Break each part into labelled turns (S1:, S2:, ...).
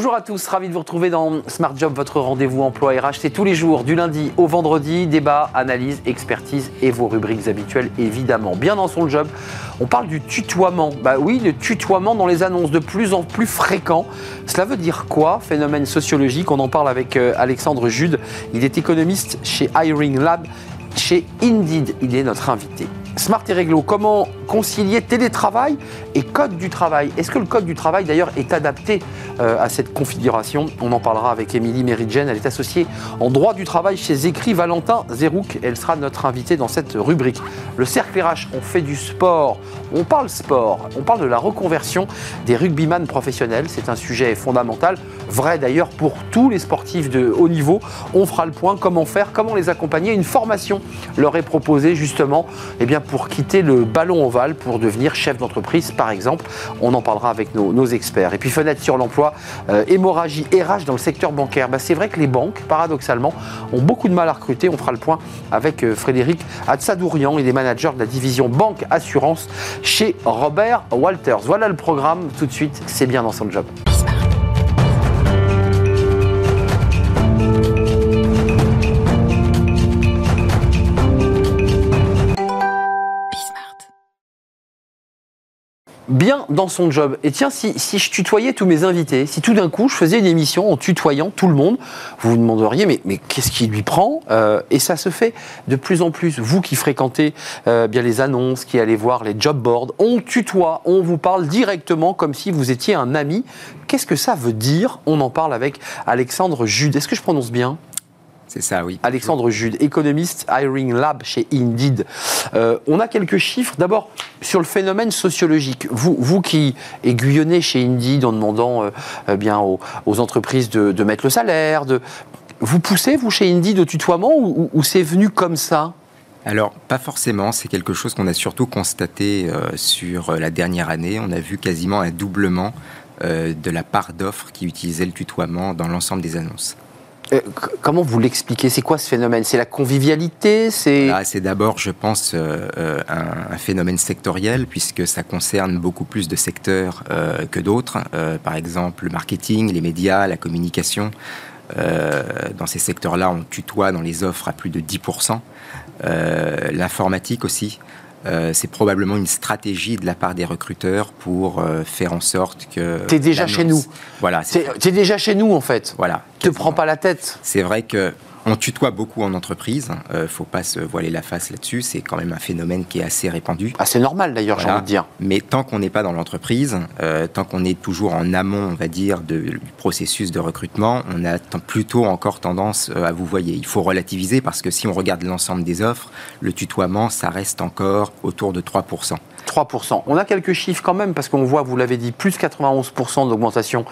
S1: Bonjour à tous, ravi de vous retrouver dans Smart Job, votre rendez-vous emploi RH. C'est tous les jours, du lundi au vendredi, débat, analyse, expertise et vos rubriques habituelles, évidemment. Bien dans son job, on parle du tutoiement. Bah oui, le tutoiement dans les annonces de plus en plus fréquent. Cela veut dire quoi Phénomène sociologique, on en parle avec euh, Alexandre Jude. Il est économiste chez Hiring Lab, chez Indeed. Il est notre invité. Smart et Réglo, comment concilier télétravail et code du travail? Est-ce que le code du travail d'ailleurs est adapté euh, à cette configuration? On en parlera avec Émilie Méridjen, elle est associée en droit du travail chez Écrit Valentin Zerouk. Elle sera notre invitée dans cette rubrique. Le cercle RH, on fait du sport, on parle sport, on parle de la reconversion des rugbyman professionnels. C'est un sujet fondamental, vrai d'ailleurs pour tous les sportifs de haut niveau. On fera le point, comment faire, comment les accompagner. Une formation leur est proposée justement eh bien, pour quitter le ballon ovale pour devenir chef d'entreprise, par exemple. On en parlera avec nos, experts. Et puis fenêtre sur l'emploi, euh, hémorragie RH dans le secteur bancaire. Bah, c'est vrai que les banques, paradoxalement, ont beaucoup de mal à recruter. On fera le point avec euh, Frédéric Hatsadourian, il est manager de la division banque assurance chez Robert Walters. Voilà le programme. Tout de suite, c'est bien dans son job. Bien dans son job. Et tiens, si, je tutoyais tous mes invités, si tout d'un coup je faisais une émission en tutoyant tout le monde, vous vous demanderiez, mais, qu'est-ce qui lui prend euh, Et ça se fait de plus en plus. Vous qui fréquentez euh, bien les annonces, qui allez voir les job boards, on tutoie, on vous parle directement comme si vous étiez un ami. Qu'est-ce que ça veut dire? On en parle avec Alexandre Jude. Est-ce que je prononce bien?
S2: C'est ça, oui.
S1: Alexandre Jude, économiste Hiring Lab chez Indeed. Euh, on a quelques chiffres. D'abord, sur le phénomène sociologique. Vous, vous qui aiguillonnez chez Indeed en demandant euh, euh, bien aux, entreprises de, mettre le salaire, de... vous poussez, vous, chez Indeed, au tutoiement ou, c'est venu comme ça?
S2: Alors, pas forcément, c'est quelque chose qu'on a surtout constaté sur la dernière année. On a vu quasiment un doublement de la part d'offres qui utilisaient le tutoiement dans l'ensemble des annonces.
S1: Euh, comment vous l'expliquez? C'est quoi ce phénomène? C'est la convivialité?
S2: C'est c'est d'abord, je pense, euh, euh, un, phénomène sectoriel puisque ça concerne beaucoup plus de secteurs que d'autres. par exemple, le marketing, les médias, la communication. dans ces secteurs-là, on tutoie dans les offres à plus de 10%. L'informatique aussi. Euh, c'est probablement une stratégie de la part des recruteurs pour euh, faire en sorte que.
S1: T'es déjà chez nous. Voilà. T'es déjà chez nous en fait. Voilà. Te prends pas la tête.
S2: C'est vrai que on tutoie beaucoup en entreprise, ne euh, faut pas se voiler la face là-dessus, c'est quand même un phénomène qui est assez répandu.
S1: Assez normal d'ailleurs, j'ai envie de dire.
S2: Mais tant qu'on n'est pas dans l'entreprise, euh, tant qu'on est toujours en amont, on va dire, du processus de recrutement, on a plutôt encore tendance euh, à vous voyez. Il faut relativiser parce que si on regarde l'ensemble des offres, le tutoiement, ça reste encore autour de 3%.
S1: 3%. On a quelques chiffres quand même, parce qu'on voit, vous l'avez dit, plus 91% d'augmentation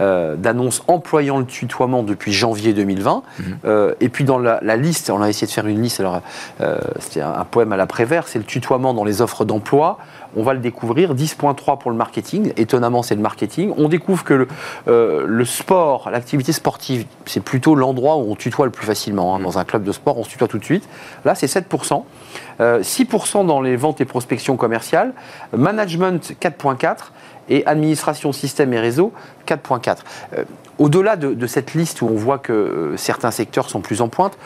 S1: euh, d'annonces employant le tutoiement depuis janvier 2020. Mhm. Euh, et puis dans la, liste, on a essayé de faire une liste, alors euh, c'était un, poème à l'après-vert, c'est le tutoiement dans les offres d'emploi. On va le découvrir, 10.3 pour le marketing, étonnamment c'est le marketing. On découvre que le, le sport, l'activité sportive, c'est plutôt l'endroit où on tutoie le plus facilement. Hein. Mhm. Dans un club de sport, on se tutoie tout de suite. Là, c'est 7%. 6% dans les ventes et prospections commerciales management 4.4% et administration système et réseau 4.4. Euh, au-delà de, cette liste où on voit que euh, certains secteurs sont plus en pointe,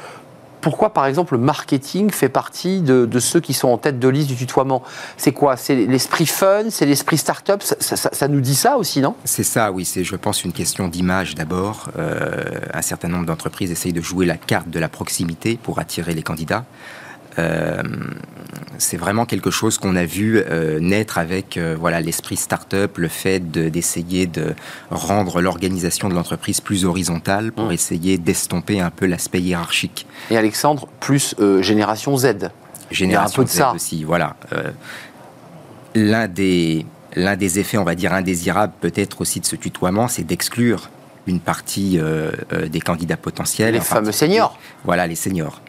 S1: pourquoi, par exemple, le marketing fait partie de, ceux qui sont en tête de liste du tutoiement? C'est quoi? C'est l'esprit fun? C'est l'esprit start-up? Ça, nous dit ça aussi, non?
S2: C'est ça, oui. C'est, je pense, une question d'image d'abord. Euh, un certain nombre d'entreprises essayent de jouer la carte de la proximité pour attirer les candidats. Euh, c'est vraiment quelque chose qu'on a vu euh, naître avec euh, voilà l'esprit start-up, le fait d'essayer de, rendre l'organisation de l'entreprise plus horizontale pour mmh. essayer d'estomper un peu l'aspect hiérarchique.
S1: Et Alexandre, plus génération Z.
S2: Génération Z aussi, voilà. l'un des l'un des effets, on va dire indésirables, peut-être aussi de ce tutoiement, c'est d'exclure une partie des candidats potentiels.
S1: Les fameux seniors.
S2: Voilà, les seniors.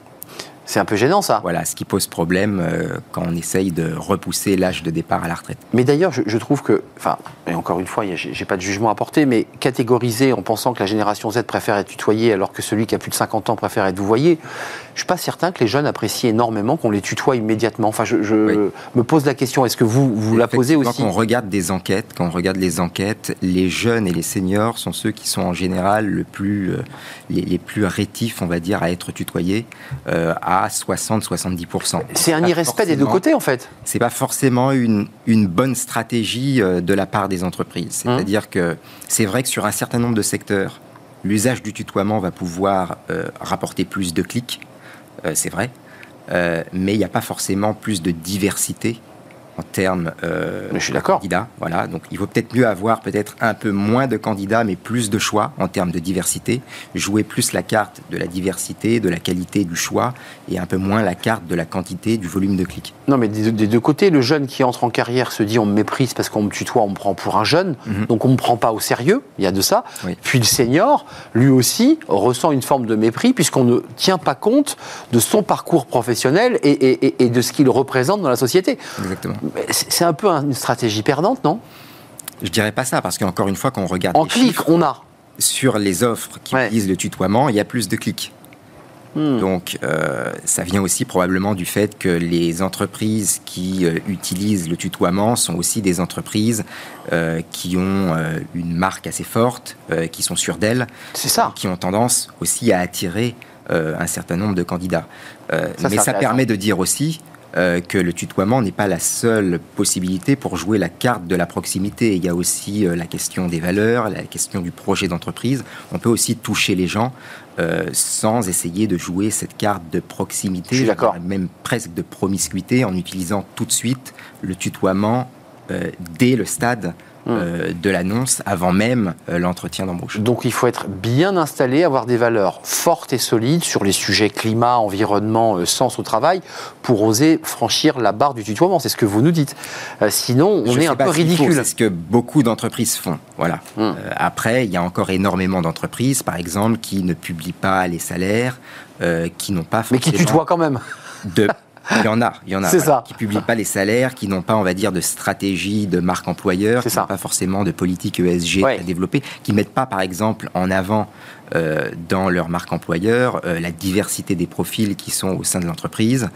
S1: C'est un peu gênant ça.
S2: Voilà, ce qui pose problème euh, quand on essaye de repousser l'âge de départ à la retraite.
S1: Mais d'ailleurs, je, trouve que, enfin, et encore une fois, j'ai pas de jugement à porter, mais catégoriser en pensant que la génération Z préfère être tutoyée alors que celui qui a plus de 50 ans préfère être vouvoyé, je suis pas certain que les jeunes apprécient énormément qu'on les tutoie immédiatement. Enfin, je, me pose la question, est-ce que vous, vous la posez aussi
S2: Quand on regarde des enquêtes, quand on regarde les enquêtes, les jeunes et les seniors sont ceux qui sont en général le plus, euh, les, plus rétifs, on va dire, à être tutoyés, euh, à 60-70%.
S1: C'est un irrespect des deux côtés, en fait.
S2: C'est pas forcément une, une bonne stratégie euh, de la part des entreprises. Hum. C'est-à-dire que c'est vrai que sur un certain nombre de secteurs, l'usage du tutoiement va pouvoir rapporter plus de clics, c'est vrai, mais il n'y a pas forcément plus de diversité en termes
S1: euh, de
S2: candidats. Voilà, donc il vaut peut-être mieux avoir peut-être un peu moins de candidats, mais plus de choix en termes de diversité. Jouer plus la carte de la diversité, de la qualité du choix, et un peu moins la carte de la quantité, du volume de clics.
S1: Non, mais des, deux côtés, le jeune qui entre en carrière se dit on me méprise parce qu'on me tutoie, on me prend pour un jeune, mhm. donc on me prend pas au sérieux. Il y a de ça. Puis le senior, lui aussi, ressent une forme de mépris puisqu'on ne tient pas compte de son parcours professionnel et, et, et de ce qu'il représente dans la société.
S2: Exactement.
S1: C'est un peu une stratégie perdante, non?
S2: Je dirais pas ça, parce qu'encore une fois, quand on regarde.
S1: En clics, on a.
S2: Sur les offres qui utilisent le tutoiement, il y a plus de clics. Hmm. Donc, euh, ça vient aussi probablement du fait que les entreprises qui euh, utilisent le tutoiement sont aussi des entreprises euh, qui ont une marque assez forte, qui sont sûres d'elles,
S1: c'est ça,
S2: qui ont tendance aussi à attirer un certain nombre de candidats. mais ça permet de dire aussi euh, que le tutoiement n'est pas la seule possibilité pour jouer la carte de la proximité. Il y a aussi euh, la question des valeurs, la question du projet d'entreprise. On peut aussi toucher les gens euh, sans essayer de jouer cette carte de proximité, même presque de promiscuité, en utilisant tout de suite le tutoiement dès le stade euh, de l'annonce avant même euh, l'entretien d'embauche.
S1: Donc il faut être bien installé, avoir des valeurs fortes et solides sur les sujets climat, environnement, euh, sens au travail, pour oser franchir la barre du tutoiement. C'est ce que vous nous dites. sinon, on est un peu ridicule.
S2: C'est ce que beaucoup d'entreprises font. Voilà. Hmm. après, il y a encore énormément d'entreprises, par exemple, qui ne publient pas les salaires, qui n'ont pas
S1: Mais qui tutoient quand même.
S2: De Il y en a, il y en a.
S1: Ça.
S2: Qui publient pas les salaires, qui n'ont pas, on va dire, de stratégie de marque employeur, qui n'ont pas forcément de politique ESG à développer, qui mettent pas, par exemple, en avant euh, dans leur marque employeur euh, la diversité des profils qui sont au sein de l'entreprise,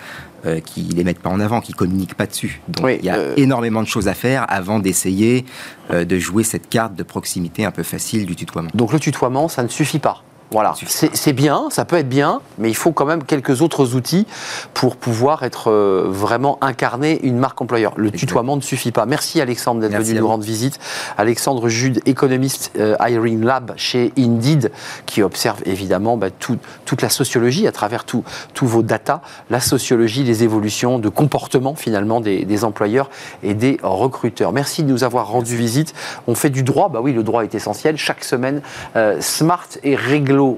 S2: euh, qui les mettent pas en avant, qui communiquent pas dessus. Donc il y a énormément de choses à faire avant d'essayer de jouer cette carte de proximité un peu facile du tutoiement.
S1: Donc le tutoiement, ça ne suffit pas. Voilà, c'est bien, ça peut être bien, mais il faut quand même quelques autres outils pour pouvoir être euh, vraiment incarné une marque employeur. Le tutoiement ne suffit pas. Merci Alexandre d'être venu nous rendre visite. Alexandre Jude, économiste euh, Hiring Lab chez Indeed, qui observe évidemment bah, toute la sociologie à travers tous vos data, la sociologie, les évolutions de comportement finalement des, employeurs et des recruteurs. Merci de nous avoir rendu visite. On fait du droit, bah oui, le droit est essentiel. Chaque semaine, euh, smart et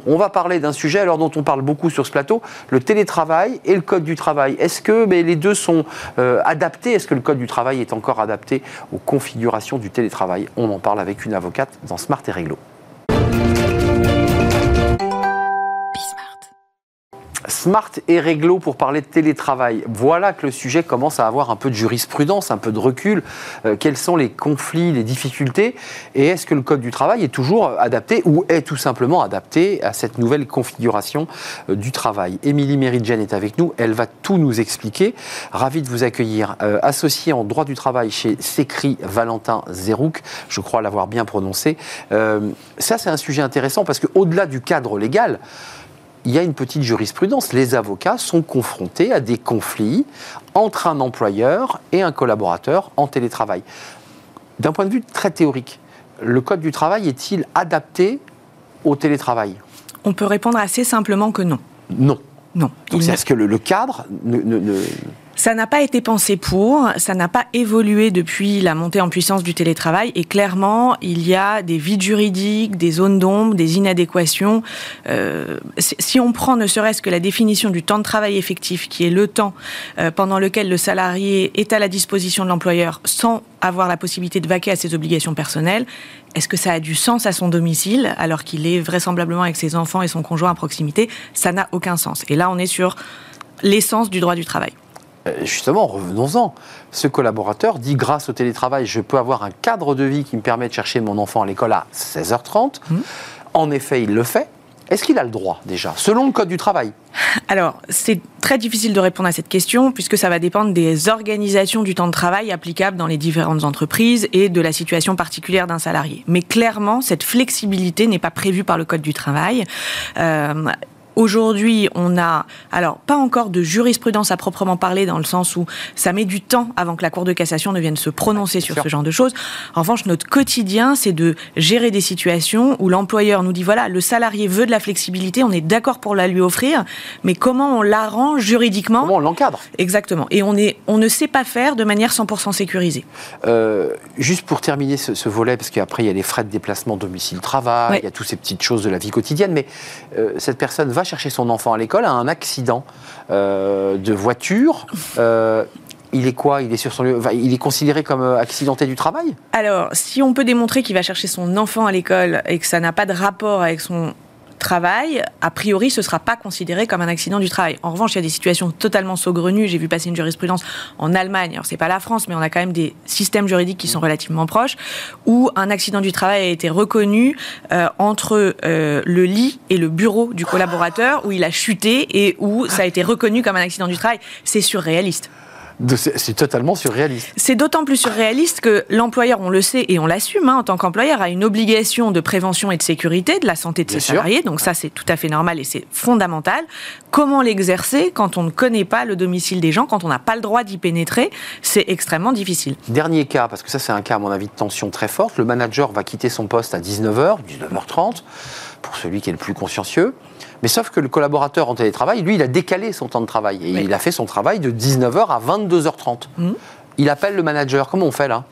S1: on va parler d'un sujet alors dont on parle beaucoup sur ce plateau, le télétravail et le code du travail. Est-ce que les deux sont euh, adaptés? Est-ce que le code du travail est encore adapté aux configurations du télétravail? On en parle avec une avocate dans Smart et Réglo. Smart et réglo pour parler de télétravail. Voilà que le sujet commence à avoir un peu de jurisprudence, un peu de recul. Euh, quels sont les conflits, les difficultés? Et est-ce que le Code du travail est toujours adapté ou est tout simplement adapté à cette nouvelle configuration euh, du travail? Émilie Méridjen est avec nous. Elle va tout nous expliquer. Ravi de vous accueillir. Euh, associé en droit du travail chez Sécri Valentin Zerouk, je crois l'avoir bien prononcé. ça, c'est un sujet intéressant parce qu'au-delà du cadre légal, il y a une petite jurisprudence. Les avocats sont confrontés à des conflits entre un employeur et un collaborateur en télétravail. D'un point de vue très théorique, le Code du travail est-il adapté au télétravail?
S3: On peut répondre assez simplement que non.
S1: Non.
S3: Non.
S1: est-ce que le, cadre ne
S3: ça n'a pas été pensé pour, ça n'a pas évolué depuis la montée en puissance du télétravail et clairement, il y a des vides juridiques, des zones d'ombre, des inadéquations. Euh, si on prend ne serait-ce que la définition du temps de travail effectif, qui est le temps euh, pendant lequel le salarié est à la disposition de l'employeur sans avoir la possibilité de vaquer à ses obligations personnelles, est-ce que ça a du sens à son domicile alors qu'il est vraisemblablement avec ses enfants et son conjoint à proximité? Ça n'a aucun sens. Et là, on est sur l'essence du droit du travail.
S1: Euh, justement, revenons-en. Ce collaborateur dit grâce au télétravail, je peux avoir un cadre de vie qui me permet de chercher mon enfant à l'école à 16h30. Mmh. En effet, il le fait. Est-ce qu'il a le droit déjà, selon le Code du travail?
S3: Alors, c'est très difficile de répondre à cette question puisque ça va dépendre des organisations du temps de travail applicables dans les différentes entreprises et de la situation particulière d'un salarié. Mais clairement, cette flexibilité n'est pas prévue par le Code du travail. Euh, Aujourd'hui, on a, alors, pas encore de jurisprudence à proprement parler, dans le sens où ça met du temps avant que la Cour de cassation ne vienne se prononcer sur ce genre de choses. En revanche, notre quotidien, c'est de gérer des situations où l'employeur nous dit, voilà, le salarié veut de la flexibilité, on est d'accord pour la lui offrir, mais comment on l'arrange juridiquement
S1: Comment on l'encadre?
S3: Exactement. Et on, est, on ne sait pas faire de manière 100% sécurisée.
S1: Euh, juste pour terminer ce, volet, parce qu'après, il y a les frais de déplacement domicile-travail, il y a toutes ces petites choses de la vie quotidienne, mais euh, cette personne va chercher son enfant à l'école a un accident euh, de voiture. Euh, il est quoi? Il est considéré comme euh, accidenté du travail?
S3: Alors, si on peut démontrer qu'il va chercher son enfant à l'école et que ça n'a pas de rapport avec son travail, a priori, ce ne sera pas considéré comme un accident du travail. En revanche, il y a des situations totalement saugrenues. J'ai vu passer une jurisprudence en Allemagne. Alors, c'est pas la France, mais on a quand même des systèmes juridiques qui sont relativement proches, où un accident du travail a été reconnu euh, entre euh, le lit et le bureau du collaborateur, où il a chuté et où ça a été reconnu comme un accident du travail. C'est surréaliste.
S1: C'est totalement surréaliste.
S3: C'est d'autant plus surréaliste que l'employeur, on le sait et on l'assume, hein, en tant qu'employeur, a une obligation de prévention et de sécurité de la santé de ses salariés. Donc ça, c'est tout à fait normal et c'est fondamental. Comment l'exercer quand on ne connaît pas le domicile des gens, quand on n'a pas le droit d'y pénétrer C'est extrêmement difficile.
S1: Dernier cas, parce que ça, c'est un cas, à mon avis, de tension très forte. Le manager va quitter son poste à 19h, 19h30, pour celui qui est le plus consciencieux. Mais sauf que le collaborateur en télétravail, lui, il a décalé son temps de travail. Et il a fait son travail de 19h à 22h30 il appelle le manager. Comment on fait là?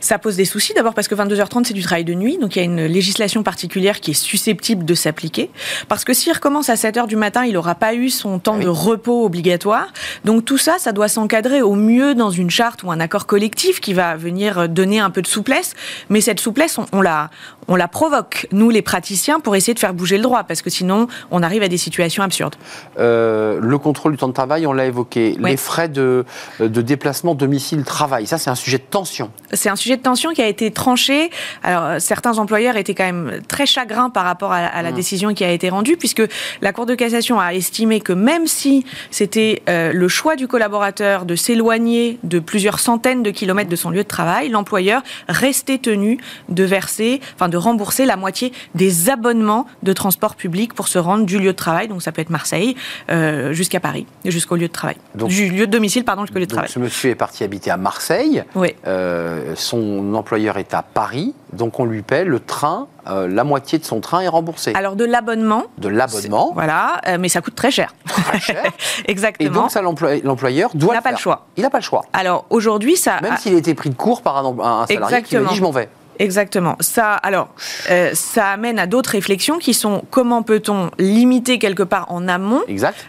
S3: Ça pose des soucis d'abord parce que 22h30 c'est du travail de nuit, donc il y a une législation particulière qui est susceptible de s'appliquer. Parce que s'il recommence à 7h du matin, il n'aura pas eu son temps de repos obligatoire. Donc tout ça, ça doit s'encadrer au mieux dans une charte ou un accord collectif qui va venir donner un peu de souplesse. Mais cette souplesse, on, la, on la provoque, nous les praticiens, pour essayer de faire bouger le droit, parce que sinon on arrive à des situations absurdes.
S1: Euh, le contrôle du temps de travail, on l'a évoqué. Les frais de, de déplacement domicile travail. Ça, c'est un sujet de tension.
S3: C'est un sujet de tension qui a été tranché. Alors, euh, certains employeurs étaient quand même très chagrins par rapport à, la mmh. décision qui a été rendue, puisque la Cour de cassation a estimé que même si c'était euh, le choix du collaborateur de s'éloigner de plusieurs centaines de kilomètres de son lieu de travail, l'employeur restait tenu de verser, enfin de rembourser la moitié des abonnements de transport public pour se rendre du lieu de travail, donc ça peut être Marseille, euh, jusqu'à Paris, jusqu'au lieu de travail. du lieu de domicile, pardon, jusqu'au lieu de travail.
S1: Ce monsieur est parti habiter à Marseille.
S3: Oui.
S1: Euh, son employeur est à Paris, donc on lui paie le train, euh, la moitié de son train est remboursé.
S3: Alors de l'abonnement.
S1: De l'abonnement.
S3: Voilà, euh, mais ça coûte très cher.
S1: Très cher.
S3: Exactement.
S1: Et donc ça, l'employeur doit.
S3: Il n'a pas le choix.
S1: Il n'a pas le choix.
S3: Alors aujourd'hui, ça.
S1: Même s'il a été pris de court par un, un salarié qui lui a dit je m'en vais.
S3: Exactement. Ça, alors, euh, ça amène à d'autres réflexions qui sont comment peut-on limiter quelque part en amont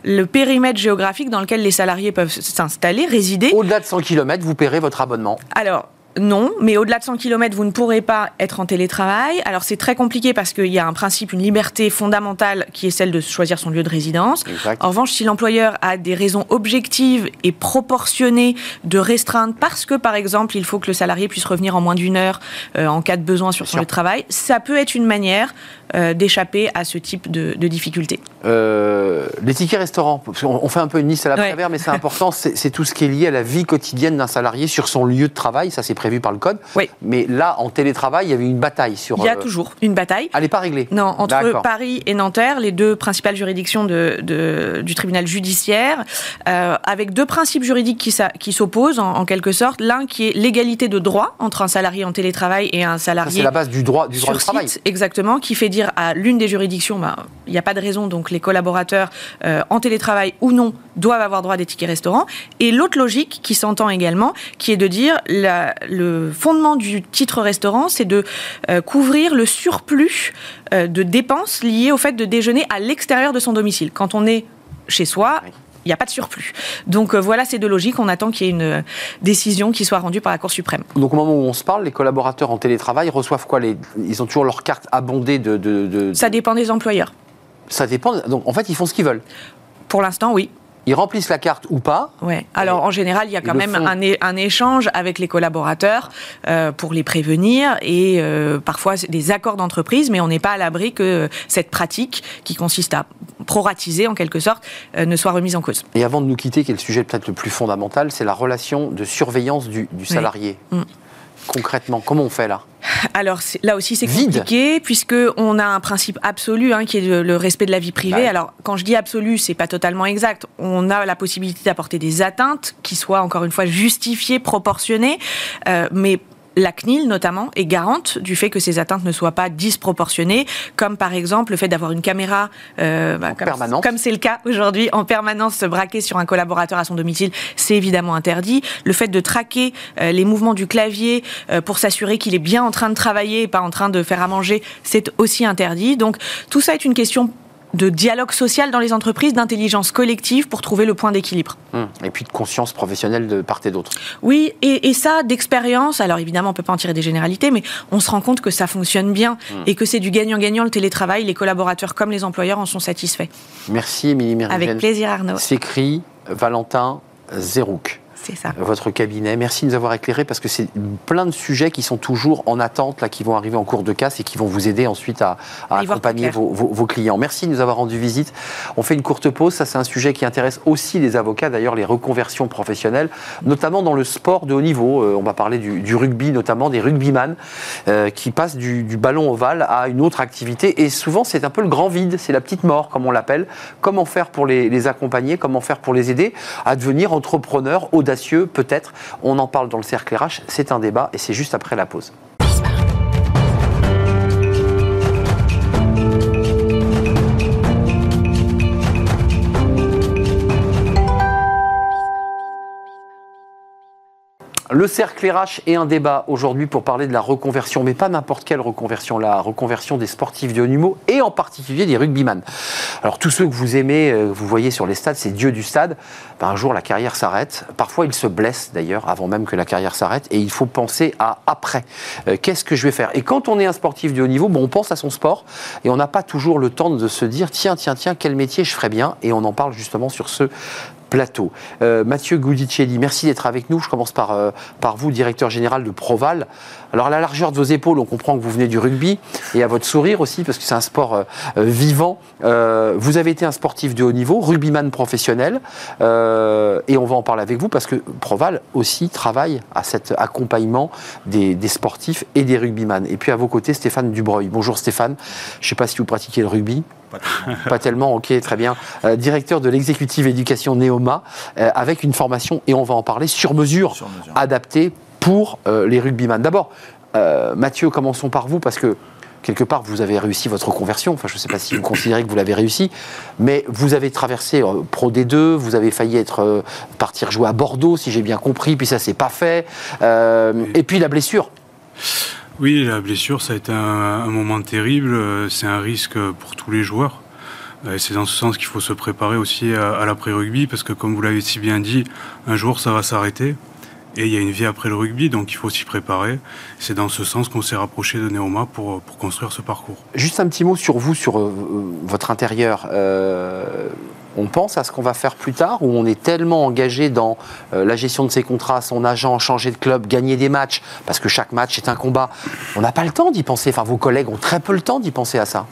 S3: le périmètre géographique dans lequel les salariés peuvent s'installer, résider.
S1: Au-delà de 100 km, vous paierez votre abonnement.
S3: Alors, non, mais au-delà de 100 km, vous ne pourrez pas être en télétravail. Alors c'est très compliqué parce qu'il y a un principe, une liberté fondamentale qui est celle de choisir son lieu de résidence. En revanche, si l'employeur a des raisons objectives et proportionnées de restreindre parce que, par exemple, il faut que le salarié puisse revenir en moins d'une heure euh, en cas de besoin sur son lieu de travail, ça peut être une manière euh, d'échapper à ce type de, difficultés.
S1: Euh, les tickets restaurants, on, fait un peu une liste à la prévère, mais c'est important, c'est tout ce qui est lié à la vie quotidienne d'un salarié sur son lieu de travail, ça c'est prévu par le code.
S3: Oui.
S1: Mais là, en télétravail, il y avait une bataille sur.
S3: Il y a euh, toujours une bataille.
S1: Elle n'est pas réglée.
S3: Non, entre Paris et Nanterre, les deux principales juridictions de, du tribunal judiciaire, avec deux principes juridiques qui, qui s'opposent en, quelque sorte. L'un qui est l'égalité de droit entre un salarié en télétravail et un salarié.
S1: C'est la base du droit du droit du travail.
S3: Exactement, qui fait dire à l'une des juridictions, bah, il n'y a pas de raison, donc les collaborateurs euh, en télétravail ou non doivent avoir droit à des tickets restaurants. Et l'autre logique qui s'entend également, qui est de dire le fondement du titre restaurant, c'est de euh, couvrir le surplus euh, de dépenses liées au fait de déjeuner à l'extérieur de son domicile. Quand on est chez soi, il n'y a pas de surplus. Donc euh, voilà ces deux logiques. On attend qu'il y ait une euh, décision qui soit rendue par la Cour suprême.
S1: Donc au moment où on se parle, les collaborateurs en télétravail reçoivent quoi les... Ils ont toujours leur carte abondée de, de,
S3: Ça dépend des employeurs.
S1: Ça dépend. Donc en fait, ils font ce qu'ils veulent.
S3: Pour l'instant, oui.
S1: Ils remplissent la carte ou pas.
S3: Ouais. Alors en général, il y a quand même un, un, échange avec les collaborateurs euh, pour les prévenir et euh, parfois des accords d'entreprise, mais on n'est pas à l'abri que cette pratique qui consiste à proratiser en quelque sorte euh, ne soit remise en cause.
S1: Et avant de nous quitter, qui est le sujet peut-être le plus fondamental, c'est la relation de surveillance du, salarié. Mm. Concrètement, comment on fait là?
S3: Alors là aussi c'est compliqué puisque on a un principe absolu hein, qui est le respect de la vie privée. Alors quand je dis absolu, c'est pas totalement exact. On a la possibilité d'apporter des atteintes qui soient encore une fois justifiées, proportionnées, euh, mais la CNIL notamment est garante du fait que ces atteintes ne soient pas disproportionnées, comme par exemple le fait d'avoir une caméra
S1: euh, bah,
S3: comme c'est le cas aujourd'hui en permanence se braquer sur un collaborateur à son domicile, c'est évidemment interdit. Le fait de traquer euh, les mouvements du clavier euh, pour s'assurer qu'il est bien en train de travailler et pas en train de faire à manger, c'est aussi interdit. Donc tout ça est une question de dialogue social dans les entreprises, d'intelligence collective pour trouver le point d'équilibre.
S1: Hum. Et puis de conscience professionnelle de part et d'autre.
S3: Oui, et, ça, d'expérience, alors évidemment, on ne peut pas en tirer des généralités, mais on se rend compte que ça fonctionne bien hum. et que c'est du gagnant-gagnant le télétravail. Les collaborateurs comme les employeurs en sont satisfaits.
S1: Merci, Émilie
S3: Avec plaisir, Arnaud.
S1: S'écrit Valentin Zerouk.
S3: C'est ça.
S1: Votre cabinet. Merci de nous avoir éclairé parce que c'est plein de sujets qui sont toujours en attente, là, qui vont arriver en cours de casse et qui vont vous aider ensuite à, accompagner vos, clients. Merci de nous avoir rendu visite. On fait une courte pause. Ça, c'est un sujet qui intéresse aussi les avocats, d'ailleurs, les reconversions professionnelles, notamment dans le sport de haut niveau. Euh, on va parler du, rugby, notamment des rugbyman euh, qui passent du, ballon ovale à une autre activité. Et souvent, c'est un peu le grand vide, c'est la petite mort, comme on l'appelle. Comment faire pour les, les accompagner? Comment faire pour les aider à devenir entrepreneurs audacieux peut-être. On en parle dans le cercle RH, c'est un débat et c'est juste après la pause. Le cercle RH est un débat aujourd'hui pour parler de la reconversion, mais pas n'importe quelle reconversion, la reconversion des sportifs de haut niveau et en particulier des rugbyman. Alors tous ceux que vous aimez, euh, vous voyez sur les stades, c'est Dieu du stade. Ben, un jour la carrière s'arrête. Parfois ils se blessent d'ailleurs avant même que la carrière s'arrête et il faut penser à après. Euh, qu'est-ce que je vais faire? Et quand on est un sportif de haut niveau, bon, on pense à son sport et on n'a pas toujours le temps de se dire tiens tiens tiens quel métier je ferais bien? Et on en parle justement sur ce Euh, Mathieu Goudicelli, merci d'être avec nous. Je commence par, euh, par vous, directeur général de Proval. Alors, à la largeur de vos épaules, on comprend que vous venez du rugby et à votre sourire aussi, parce que c'est un sport euh, vivant. vous avez été un sportif de haut niveau, rugbyman professionnel, et on va en parler avec vous parce que Proval aussi travaille à cet accompagnement des, des sportifs et des rugbyman. Et puis à vos côtés, Stéphane Dubreuil. Bonjour Stéphane. Je ne sais pas si vous pratiquez le rugby. Pas tellement. ok, très bien. Euh, directeur de l'exécutive éducation Neoma, euh, avec une formation, et on va en parler, sur mesure, adaptée pour euh, les rugbyman. D'abord, Mathieu, commençons par vous, parce que quelque part, vous avez réussi votre conversion. Enfin, je ne sais pas si vous considérez que vous l'avez réussi, mais vous avez traversé Pro D2, vous avez failli être partir jouer à Bordeaux, si j'ai bien compris, puis ça s'est pas fait. et puis la blessure.
S4: Oui, la blessure, ça a été un, moment terrible. C'est un risque pour tous les joueurs. Et c'est dans ce sens qu'il faut se préparer aussi à, l'après-rugby, parce que comme vous l'avez si bien dit, un jour ça va s'arrêter. Et il y a une vie après le rugby, donc il faut s'y préparer. C'est dans ce sens qu'on s'est rapproché de Neoma pour, construire ce parcours.
S1: Juste un petit mot sur vous, sur euh, votre intérieur. Euh, on pense à ce qu'on va faire plus tard, ou on est tellement engagé dans euh, la gestion de ses contrats, son agent, changer de club, gagner des matchs, parce que chaque match est un combat. On n'a pas le temps d'y penser. Enfin, vos collègues ont très peu le temps d'y penser à ça.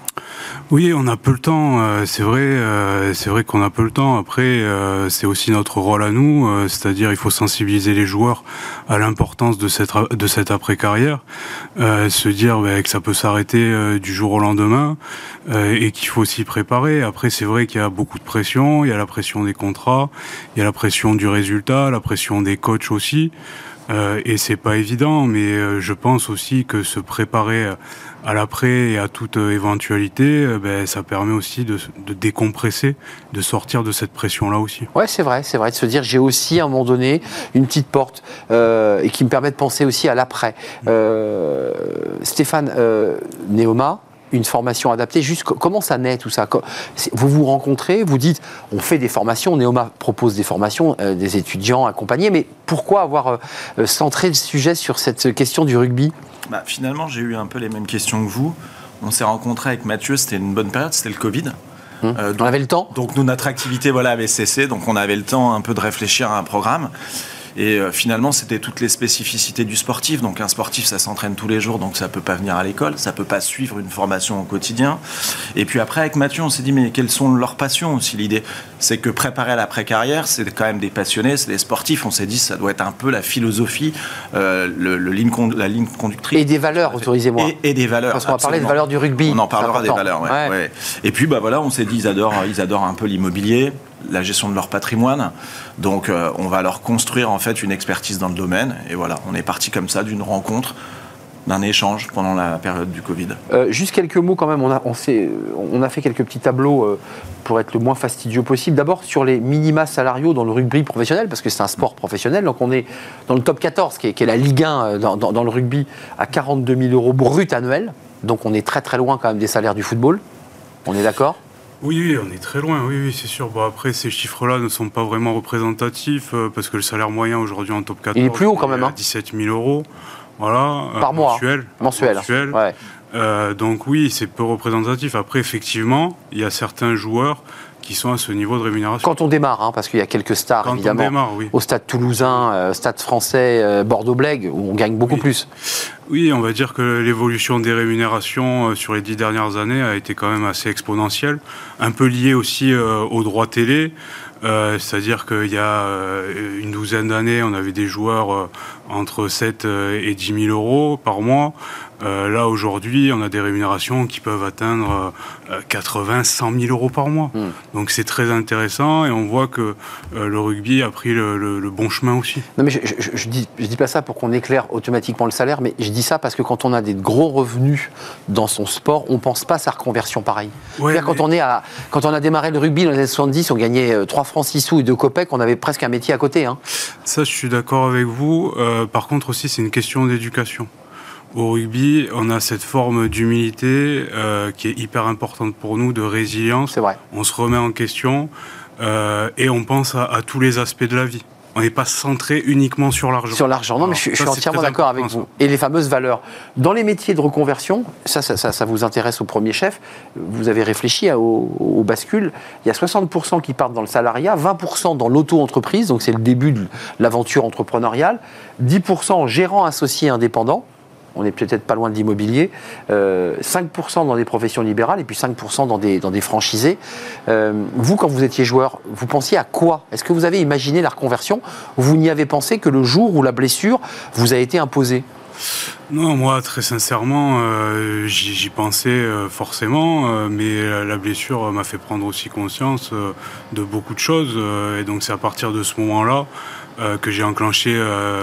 S4: Oui, on a peu le temps. Euh, c'est vrai, euh, vrai qu'on a peu le temps. Après, c'est aussi notre rôle à nous, c'est-à-dire il faut sensibiliser les joueurs à l'importance de cette après carrière, se dire bah, que ça peut s'arrêter du jour au lendemain et qu'il faut s'y préparer. Après, c'est vrai qu'il y a beaucoup de pression il y a la pression des contrats, il y a la pression du résultat, la pression des coachs aussi. Euh, et c'est pas évident, mais euh, je pense aussi que se préparer à l'après et à toute éventualité, euh, ben, ça permet aussi de, décompresser, de sortir de cette pression-là aussi.
S1: Ouais, c'est vrai, c'est vrai de se dire j'ai aussi à un moment donné une petite porte et qui me permet de penser aussi à l'après. Stéphane Néoma, une formation adaptée Juste comment ça naît tout ça? Vous vous rencontrez, vous dites, on fait des formations, Neoma propose des formations, euh, des étudiants accompagnés, mais pourquoi avoir euh, euh, centré le sujet sur cette question du rugby?
S5: Bah, Finalement, j'ai eu un peu les mêmes questions que vous. On s'est rencontré avec Mathieu, c'était une bonne période, c'était le Covid.
S1: Hum. on avait le temps
S5: Donc nous, notre activité voilà, avait cessé, donc on avait le temps un peu de réfléchir à un programme. Et euh, finalement, c'était toutes les spécificités du sportif. Donc un sportif, ça s'entraîne tous les jours, donc ça peut pas venir à l'école, ça peut pas suivre une formation au quotidien. Et puis après, avec Mathieu, on s'est dit, mais quelles sont leurs passions aussi? L'idée, c'est que préparer à l'après-carrière, c'est quand même des passionnés, c'est des sportifs. On s'est dit, ça doit être un peu la philosophie, euh, le, ligne la ligne conductrice.
S1: Et des valeurs, autorisez-moi.
S5: Et, des valeurs.
S1: Parce qu'on va parler des valeurs du rugby.
S5: On en parlera des valeurs, ouais, Et puis, bah voilà, on s'est dit, ils adorent, ils adorent un peu l'immobilier la gestion de leur patrimoine. Donc euh, on va leur construire en fait une expertise dans le domaine. Et voilà, on est parti comme ça d'une rencontre d'un échange pendant la période du Covid.
S1: Euh, juste quelques mots quand même, on a, a fait quelques petits tableaux euh, pour être le moins fastidieux possible. D'abord sur les minima salariaux dans le rugby professionnel, parce que c'est un sport professionnel, donc on est dans le top 14, qui est, la Ligue 1 dans, dans, le rugby, à 42 000 euros brut annuels. Donc on est très très loin quand même des salaires du football. On est d'accord?
S4: Oui, on est très loin, oui, oui c'est sûr. Bon, après, ces chiffres-là ne sont pas vraiment représentatifs euh, parce que le salaire moyen aujourd'hui en top 14
S1: il est plus haut quand même.
S4: Hein. 17 000 euros. Voilà,
S1: euh, Par mois.
S4: Mensuel.
S1: Mensuel.
S4: mensuel. Euh, donc oui, c'est peu représentatif. Après, effectivement, il y a certains joueurs qui sont à ce niveau de rémunération.
S1: Quand on démarre, hein, parce qu'il y a quelques stars
S4: Quand
S1: évidemment,
S4: on démarre, oui.
S1: au stade toulousain, euh, stade français, euh, Bordeaux-Blègue, où on gagne beaucoup plus.
S4: Oui, on va dire que l'évolution des rémunérations euh, sur les dix dernières années a été quand même assez exponentielle, un peu liée aussi aux droits télé. C'est-à-dire qu'il y a une douzaine d'années, on avait des joueurs entre 7 et 10 000 euros par mois. Euh, là, aujourd'hui, on a des rémunérations qui peuvent atteindre 80, 100 000 euros par mois. Hmm. Donc c'est très intéressant et on voit que euh, le rugby a pris le, bon chemin aussi.
S1: Non, mais je, je, dis, je dis pas ça pour qu'on éclaire automatiquement le salaire, mais je dis ça parce que quand on a des gros revenus dans son sport, on pense pas à sa reconversion pareil. quand, on est à, quand on a démarré le rugby dans les années 70, on gagnait 3 euh, francs 6 sous et 2 copecs, on avait presque un métier à côté. Hein.
S4: Ça, je suis d'accord avec vous. par contre aussi, c'est une question d'éducation. Au rugby, on a cette forme d'humilité euh, qui est hyper importante pour nous, de résilience.
S1: C'est vrai.
S4: On se remet en question euh, et on pense à, tous les aspects de la vie. On n'est pas centré uniquement sur l'argent.
S1: Sur l'argent, non, mais je, suis entièrement d'accord avec vous. Et les fameuses valeurs. Dans les métiers de reconversion, ça, ça, ça, vous intéresse au premier chef, vous avez réfléchi au, au, bascule, il y a 60% qui partent dans le salariat, 20% dans l'auto-entreprise, donc c'est le début de l'aventure entrepreneuriale, 10% en gérant associé indépendant, on est peut-être pas loin de l'immobilier, 5% euh, dans des professions libérales et puis 5% dans des, dans franchisés. Euh, vous, quand vous étiez joueur, vous pensiez à quoi? Est-ce que vous avez imaginé la reconversion? Vous n'y avez pensé que le jour où la blessure vous a été imposée?
S4: Non, moi, très sincèrement, euh, j'y pensais forcément, mais la blessure m'a fait prendre aussi conscience de beaucoup de choses. et donc, c'est à partir de ce moment-là que j'ai enclenché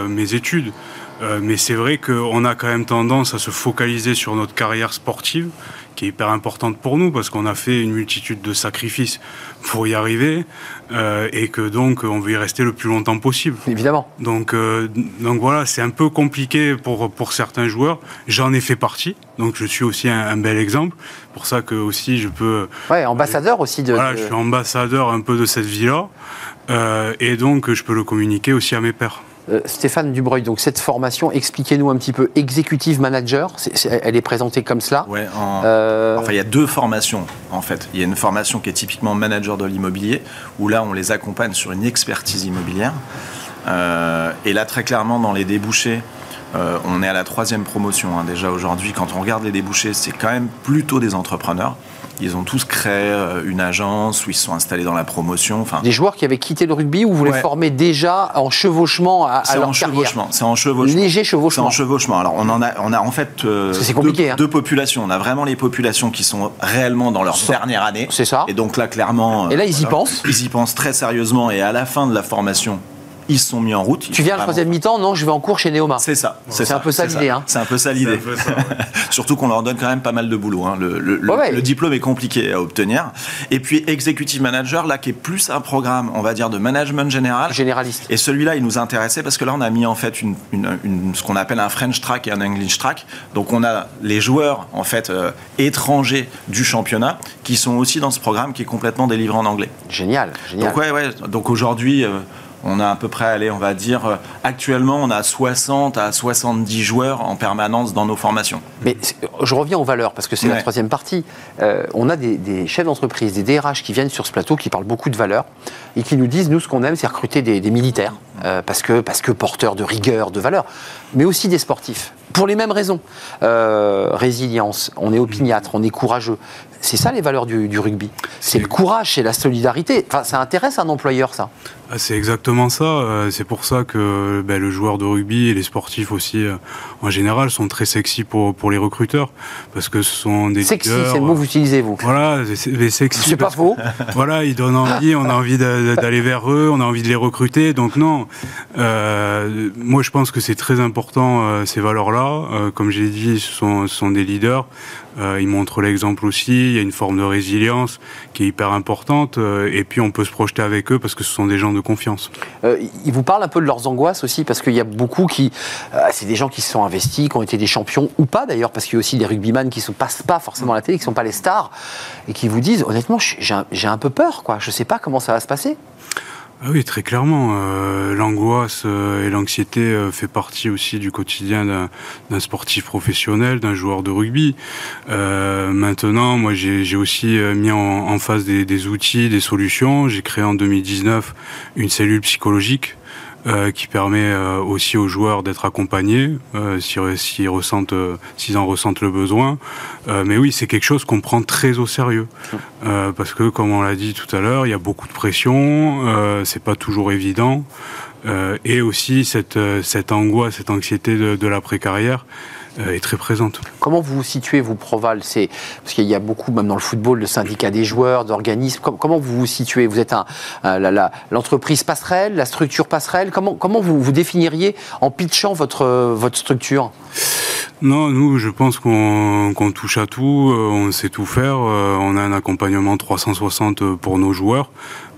S4: mes études. Euh, mais c'est vrai qu'on a quand même tendance à se focaliser sur notre carrière sportive, qui est hyper importante pour nous, parce qu'on a fait une multitude de sacrifices pour y arriver, euh, et que donc on veut y rester le plus longtemps possible.
S1: Évidemment.
S4: Donc, euh, donc voilà, c'est un peu compliqué pour, pour certains joueurs. J'en ai fait partie, donc je suis aussi un, bel exemple. Pour ça que aussi je peux...
S1: Ouais, ambassadeur aussi de...
S4: Voilà, je suis ambassadeur un peu de cette vie-là, et donc je peux le communiquer aussi à mes pairs.
S1: Euh, Stéphane Dubreuil, donc cette formation, expliquez-nous un petit peu, executive manager, elle est présentée comme cela
S5: euh, enfin il y a deux formations en fait. Il y a une formation qui est typiquement manager de l'immobilier, où là on les accompagne sur une expertise immobilière. Euh, et là très clairement dans les débouchés, on est à la troisième promotion hein, déjà aujourd'hui. Quand on regarde les débouchés, c'est quand même plutôt des entrepreneurs. Ils ont tous créé euh, une agence où ils se sont installés dans la promotion. Enfin,
S1: des joueurs qui avaient quitté le rugby ou vous les formez déjà en chevauchement à, à leur en
S5: chevauchement. C'est en chevauchement.
S1: Léger chevauchement.
S5: C'est en chevauchement. Alors on en a, on a en fait
S1: euh,
S5: deux,
S1: hein.
S5: deux, populations. On a vraiment les populations qui sont réellement dans leur dernière année.
S1: C'est ça.
S5: Et donc là clairement.
S1: Et là ils y pensent.
S5: Ils y pensent très sérieusement et à la fin de la formation, ils se sont mis en route.
S1: Tu viens le troisième mi-temps Non, je vais en cours chez Neoma.
S5: C'est ça.
S1: C'est un peu ça l'idée. Hein.
S5: C'est un peu ça l'idée. Surtout qu'on leur donne quand même pas mal de boulot. Hein. Le, diplôme est compliqué à obtenir. Et puis Executive Manager, là, qui est plus un programme, on va dire, de management général.
S1: Généraliste.
S5: Et celui-là, il nous intéressait parce que là, on a mis en fait une, ce qu'on appelle un French track et un English track. Donc on a les joueurs, en fait, euh, étrangers du championnat qui sont aussi dans ce programme qui est complètement délivré en anglais.
S1: Génial. génial.
S5: Donc, ouais, ouais. Donc aujourd'hui, euh, On a à peu près, allez, on va dire, euh, actuellement, on a 60 à 70 joueurs en permanence dans nos formations.
S1: Mais je reviens aux valeurs, parce que c'est la troisième partie. Euh, on a des, chefs d'entreprise, des DRH qui viennent sur ce plateau, qui parlent beaucoup de valeurs, et qui nous disent, nous, ce qu'on aime, c'est recruter des, militaires, euh, parce, que, parce que porteurs de rigueur, de valeurs, mais aussi des sportifs. Pour les mêmes raisons. résilience, on est opiniâtre, on est courageux. C'est ça les valeurs du, rugby. C'est le courage, c'est la solidarité. Enfin, ça intéresse un employeur, ça.
S4: Ah, c'est exactement ça. Euh, c'est pour ça que ben, le joueur de rugby et les sportifs aussi, euh, en général, sont très sexy pour, pour les recruteurs. Parce que ce sont des.
S1: Sexy, c'est le mot que vous utilisez, vous.
S4: Voilà, les sexy.
S1: C'est pas faux.
S4: voilà, ils donnent envie, on a envie d'aller vers eux, on a envie de les recruter. Donc, non. Euh, moi, je pense que c'est très important, ces valeurs-là. Comme j'ai dit, ce sont, des leaders. Euh, il montre l'exemple aussi. Il y a une forme de résilience qui est hyper importante. Euh, et puis on peut se projeter avec eux parce que ce sont des gens de confiance.
S1: Euh, ils vous parlent un peu de leurs angoisses aussi parce qu'il y a beaucoup qui, c'est des gens qui se sont investis, qui ont été des champions ou pas d'ailleurs, parce qu'il y a aussi des rugbyman qui ne passent pas forcément à la télé, qui ne sont pas les stars et qui vous disent honnêtement, j'ai un peu peur, quoi. Je ne sais pas comment ça va se passer.
S4: Ah oui, très clairement. Euh, l'angoisse euh, et l'anxiété euh, fait partie aussi du quotidien d'un sportif professionnel, d'un joueur de rugby. maintenant, moi, j'ai aussi mis en, face des, des, outils, des solutions. J'ai créé en 2019 une cellule psychologique euh, qui permet euh, aussi aux joueurs d'être accompagnés euh, s'ils ressentent, s'ils en ressentent le besoin. mais oui, c'est quelque chose qu'on prend très au sérieux parce que, comme on l'a dit tout à l'heure, il y a beaucoup de pression, c'est pas toujours évident, et aussi cette, cette angoisse, cette anxiété de, de l'après-carrière. Euh, est très présente.
S1: Comment vous vous situez, vous, Proval? C'est Parce qu'il y a beaucoup, même dans le football, de syndicats des joueurs, d'organismes. Comment vous vous situez? Vous êtes l'entreprise passerelle, la structure passerelle? Comment, comment vous, vous définiriez en pitchant votre, votre structure?
S4: Non, nous, je pense qu'on touche à tout, euh, on sait tout faire. Euh, on a un accompagnement 360 pour nos joueurs.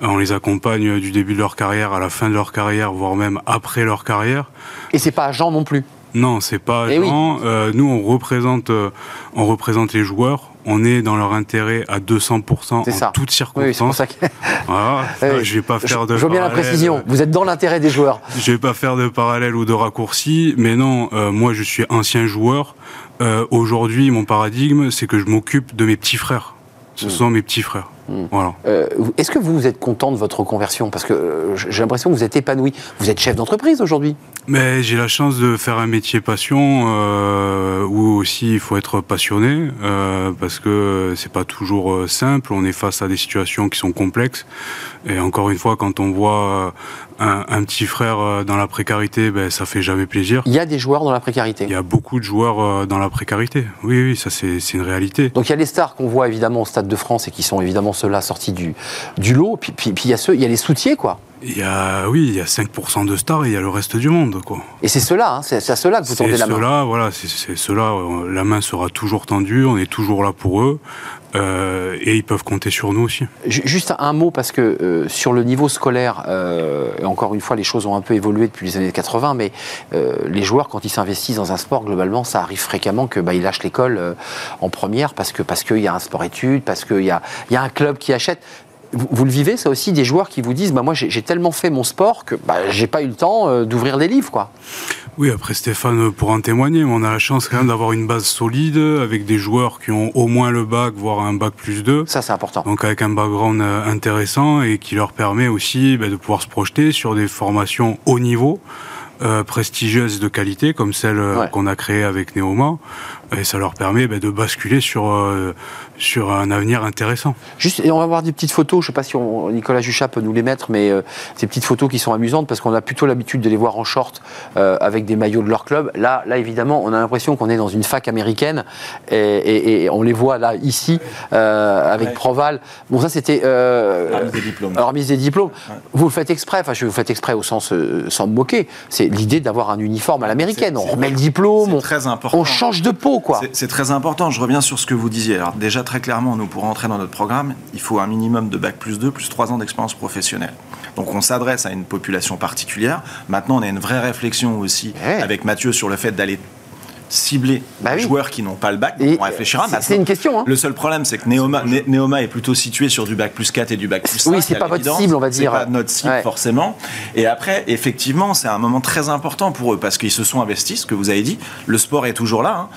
S4: On les accompagne du début de leur carrière à la fin de leur carrière, voire même après leur carrière.
S1: Et c'est pas agent non plus?
S4: Non, c'est pas eh euh, nous, on représente, euh, on représente les joueurs. On est dans leur intérêt à 200% en toutes circonstances. Oui, voilà. Eh je vais pas faire de.
S1: Je vois bien la précision. Vous êtes dans l'intérêt des joueurs.
S4: Je vais pas faire de parallèle ou de raccourci, mais non. Euh, moi, je suis ancien joueur. Aujourd'hui, mon paradigme, c'est que je m'occupe de mes petits frères. Ce hmm. sont mes petits frères. Voilà.
S1: Est-ce que vous, êtes content de votre conversion Parce que j'ai l'impression que vous êtes épanoui. Vous êtes chef d'entreprise aujourd'hui
S4: mais j'ai la chance de faire un métier passion euh, où aussi il faut être passionné euh, parce que c'est pas toujours euh, simple. On est face à des situations qui sont complexes et encore une fois, quand on voit un, un petit frère dans la précarité, ben ça fait jamais plaisir.
S1: Il y a des joueurs dans la précarité.
S4: Il y a beaucoup de joueurs dans la précarité. Oui, oui, ça c'est une réalité.
S1: Donc il y a les stars qu'on voit évidemment au Stade de France et qui sont évidemment ceux-là sortis du du lot. Puis, puis, puis il y a ceux, il y a les soutiers quoi.
S4: Il y a, oui, il y a 5% de stars et il y a le reste du monde, quoi.
S1: Et c'est cela, hein, c'est à cela que vous tendez la main.
S4: Cela, voilà, c'est cela. La main sera toujours tendue, on est toujours là pour eux. Euh, et ils peuvent compter sur nous aussi.
S1: Juste un mot, parce que euh, sur le niveau scolaire, euh, encore une fois, les choses ont un peu évolué depuis les années 80, mais les joueurs, quand ils s'investissent dans un sport, globalement, ça arrive fréquemment qu'ils bah, lâchent l'école en première parce qu'il y a un sport-études, parce qu'il y a un club qui achète vous, le vivez, ça aussi, des joueurs qui vous disent bah, Moi, j'ai tellement fait mon sport que bah, j'ai pas eu le temps euh, d'ouvrir des livres. quoi.
S4: Oui, après Stéphane pour en témoigner, on a la chance quand même d'avoir une base solide avec des joueurs qui ont au moins le bac, voire un bac plus 2.
S1: Ça, c'est important.
S4: Donc avec un background euh, intéressant et qui leur permet aussi bah, de pouvoir se projeter sur des formations haut niveau. Euh, prestigieuses de qualité comme celle qu'on a créée avec Neoma et ça leur permet bah, de basculer sur sur un avenir intéressant.
S1: Juste, et on va voir des petites photos, je ne sais pas si Nicolas Juchat peut nous les mettre, mais euh, ces petites photos qui sont amusantes parce qu'on a plutôt l'habitude de les voir en short euh, avec des maillots de leur club. Là, là évidemment, on a l'impression qu'on est dans une fac américaine et, on les voit là, ici, euh, avec Proval. Bon, ça c'était.
S5: remise des diplômes.
S1: Remise des diplômes. Vous le faites exprès, enfin, je vous faites exprès au sens sans me moquer. C'est l'idée d'avoir un uniforme à l'américaine. On remet le diplôme, on,
S5: très important.
S1: on change de peau, quoi.
S5: C'est très important. Je reviens sur ce que vous disiez. Alors, déjà, très clairement, nous, pour entrer dans notre programme, il faut un minimum de bac plus 2, plus 3 ans d'expérience professionnelle. Donc on s'adresse à une population particulière. Maintenant, on a une vraie réflexion aussi avec Mathieu sur le fait d'aller cibler
S1: Bah
S5: les
S1: oui.
S5: joueurs qui n'ont pas le bac.
S1: Et
S5: on réfléchira.
S1: c'est- une question, hein.
S5: Le seul problème, c'est que Neoma, est plutôt situé sur du bac plus 4 et du bac plus 5.
S1: Oui, c'est pas votre cible, on va dire.
S5: C'est pas notre cible,
S1: Ouais.
S5: forcément. Et après, effectivement, c'est un moment très important pour eux parce qu'ils se sont investis, ce que vous avez dit. Le sport est toujours là. hein.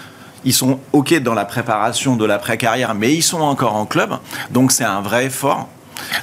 S5: Ils sont OK dans la préparation de l'après-carrière, mais ils sont encore en club. Donc, c'est un vrai effort.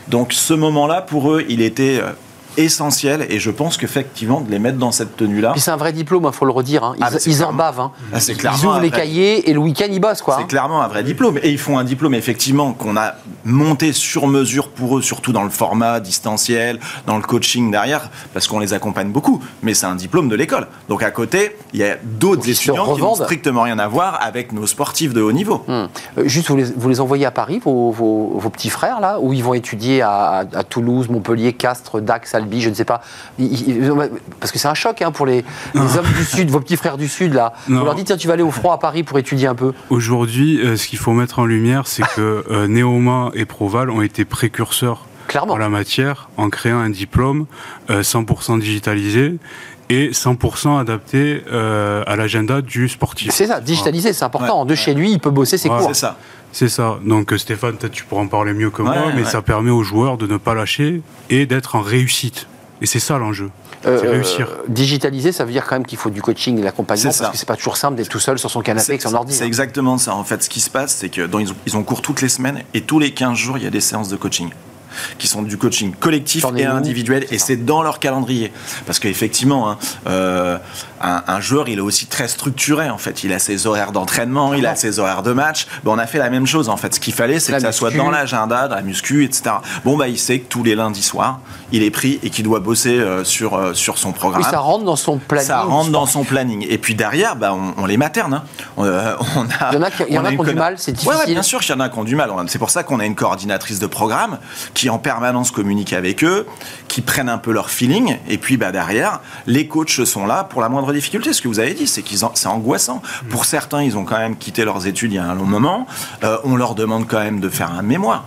S5: Donc, ce moment-là, pour eux, il était euh, essentiel. Et je pense qu'effectivement, de les mettre dans cette tenue-là,
S1: Puis c'est un vrai diplôme, il faut le redire. hein. Ils,
S5: Ah,
S1: ils en bavent. hein.
S5: Ah,
S1: ils ouvrent les
S5: vrai-
S1: cahiers et le week-end ils bossent quoi.
S5: C'est
S1: hein.
S5: clairement un vrai diplôme. Et ils font un diplôme, effectivement, qu'on a monté sur mesure pour eux, surtout dans le format distanciel, dans le coaching derrière, parce qu'on les accompagne beaucoup. Mais c'est un diplôme de l'école. Donc à côté, il y a d'autres étudiants qui n'ont strictement rien à voir avec nos sportifs de haut niveau.
S1: Hum. Euh, Juste, vous les, vous les envoyez à Paris, vos, vos- vos petits frères, là, où ils vont étudier à, à- à Toulouse, Montpellier, Castres, Dax, Albi, je ne sais pas. Ils- ils- parce que c'est un choc hein, pour les, les hommes du Sud, vos petits frères du Sud, là.
S4: Non.
S1: On leur dit, tiens, tu vas aller au froid à Paris pour étudier un peu.
S4: Aujourd'hui, euh, ce qu'il faut mettre en lumière, c'est que euh, Et Proval ont été précurseurs
S1: Clairement.
S4: en la matière en créant un diplôme euh, 100% digitalisé et 100% adapté euh, à l'agenda du sportif.
S1: C'est ça, digitaliser, c'est important. De chez lui, il peut bosser ses
S4: Ouais.
S1: cours.
S5: C'est ça.
S4: C'est ça. Donc euh, Stéphane, peut-être tu pourras en parler mieux que moi,
S5: Ouais,
S4: mais
S5: ouais.
S4: ça permet aux joueurs de ne pas lâcher et d'être en réussite. Et c'est ça l'enjeu.
S1: Euh,
S4: réussir.
S1: digitaliser, ça veut dire quand même qu'il faut du coaching et de l'accompagnement, parce que c'est pas toujours simple d'être tout seul sur son canapé avec son ordi.
S5: C'est
S1: hein.
S5: exactement ça. En fait, ce qui se passe, c'est que dans- ils, ont, ils ont cours toutes les semaines et tous les 15 jours, il y a des séances de coaching qui sont du coaching collectif et individuel et c'est dans leur calendrier parce qu'effectivement hein, euh, un, un joueur il est aussi très structuré en fait il a ses horaires d'entraînement il a ses horaires de match bon, on a fait la même chose en fait ce qu'il fallait c'est que ça soit dans l'agenda dans la muscu etc bon bah il sait que tous les lundis soirs il est pris et qu'il doit bosser euh, sur, euh, sur son programme
S1: Oui, ça rentre dans son planning.
S5: ça rentre dans son planning. Et puis derrière, bah, on, on les materne. hein. On, euh, on a,
S1: Il y en a qui-
S5: on
S1: a ont du mal, c'est
S5: Ouais, ouais,
S1: difficile.
S5: bien sûr qu'il y en a qui ont du mal. C'est pour ça qu'on a une coordinatrice de programme qui en permanence communique avec eux, qui prennent un peu leur feeling. Et puis bah, derrière, les coachs sont là pour la moindre difficulté. Ce que vous avez dit, c'est qu'ils c'est angoissant. Pour certains, ils ont quand même quitté leurs études il y a un long moment. Euh, on leur demande quand même de faire un mémoire.